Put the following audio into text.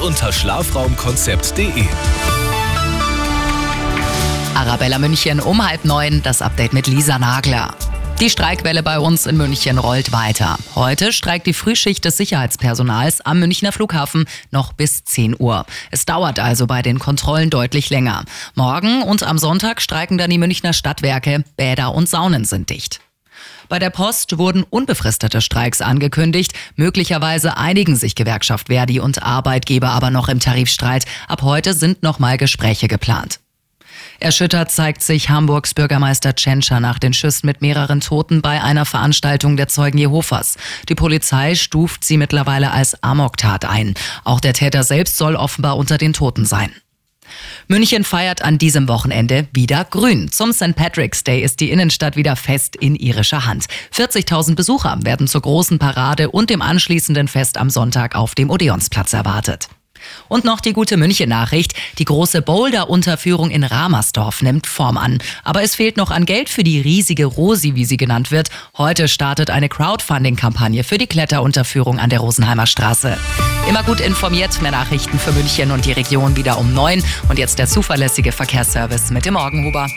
und unter schlafraumkonzept.de. Arabella München um halb neun, das Update mit Lisa Nagler. Die Streikwelle bei uns in München rollt weiter. Heute streikt die Frühschicht des Sicherheitspersonals am Münchner Flughafen noch bis 10 Uhr. Es dauert also bei den Kontrollen deutlich länger. Morgen und am Sonntag streiken dann die Münchner Stadtwerke. Bäder und Saunen sind dicht. Bei der Post wurden unbefristete Streiks angekündigt. Möglicherweise einigen sich Gewerkschaft Verdi und Arbeitgeber aber noch im Tarifstreit. Ab heute sind nochmal Gespräche geplant. Erschüttert zeigt sich Hamburgs Bürgermeister Tschentscher nach den Schüssen mit mehreren Toten bei einer Veranstaltung der Zeugen Jehovas. Die Polizei stuft sie mittlerweile als Amoktat ein. Auch der Täter selbst soll offenbar unter den Toten sein. München feiert an diesem Wochenende wieder grün. Zum St. Patrick's Day ist die Innenstadt wieder fest in irischer Hand. 40.000 Besucher werden zur großen Parade und dem anschließenden Fest am Sonntag auf dem Odeonsplatz erwartet. Und noch die gute München-Nachricht. Die große Boulder-Unterführung in Ramersdorf nimmt Form an. Aber es fehlt noch an Geld für die riesige Rosi, wie sie genannt wird. Heute startet eine Crowdfunding-Kampagne für die Kletterunterführung an der Rosenheimer Straße. Immer gut informiert, mehr Nachrichten für München und die Region wieder um neun. Und jetzt der zuverlässige Verkehrsservice mit dem Morgenhuber.